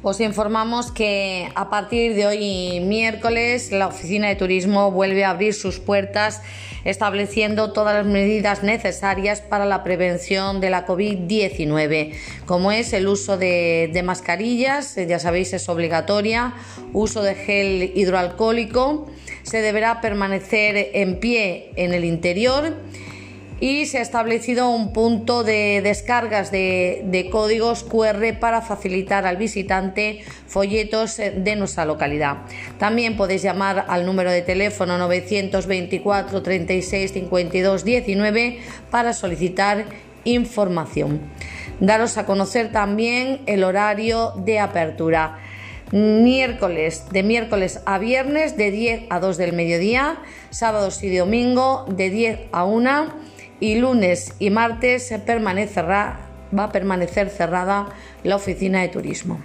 Os informamos que a partir de hoy miércoles la Oficina de Turismo vuelve a abrir sus puertas estableciendo todas las medidas necesarias para la prevención de la COVID-19, como es el uso de, mascarillas, ya sabéis es obligatoria, uso de gel hidroalcohólico, se deberá permanecer en pie en el interior y se ha establecido un punto de descargas de, códigos QR para facilitar al visitante folletos de nuestra localidad. También podéis llamar al número de teléfono 924 36 52 19 para solicitar información. Daros a conocer también el horario de apertura miércoles, de miércoles a viernes de 10 a 2 del mediodía, sábados y domingo de 10 a 1 y lunes y martes permanecerá, va a permanecer cerrada la oficina de turismo.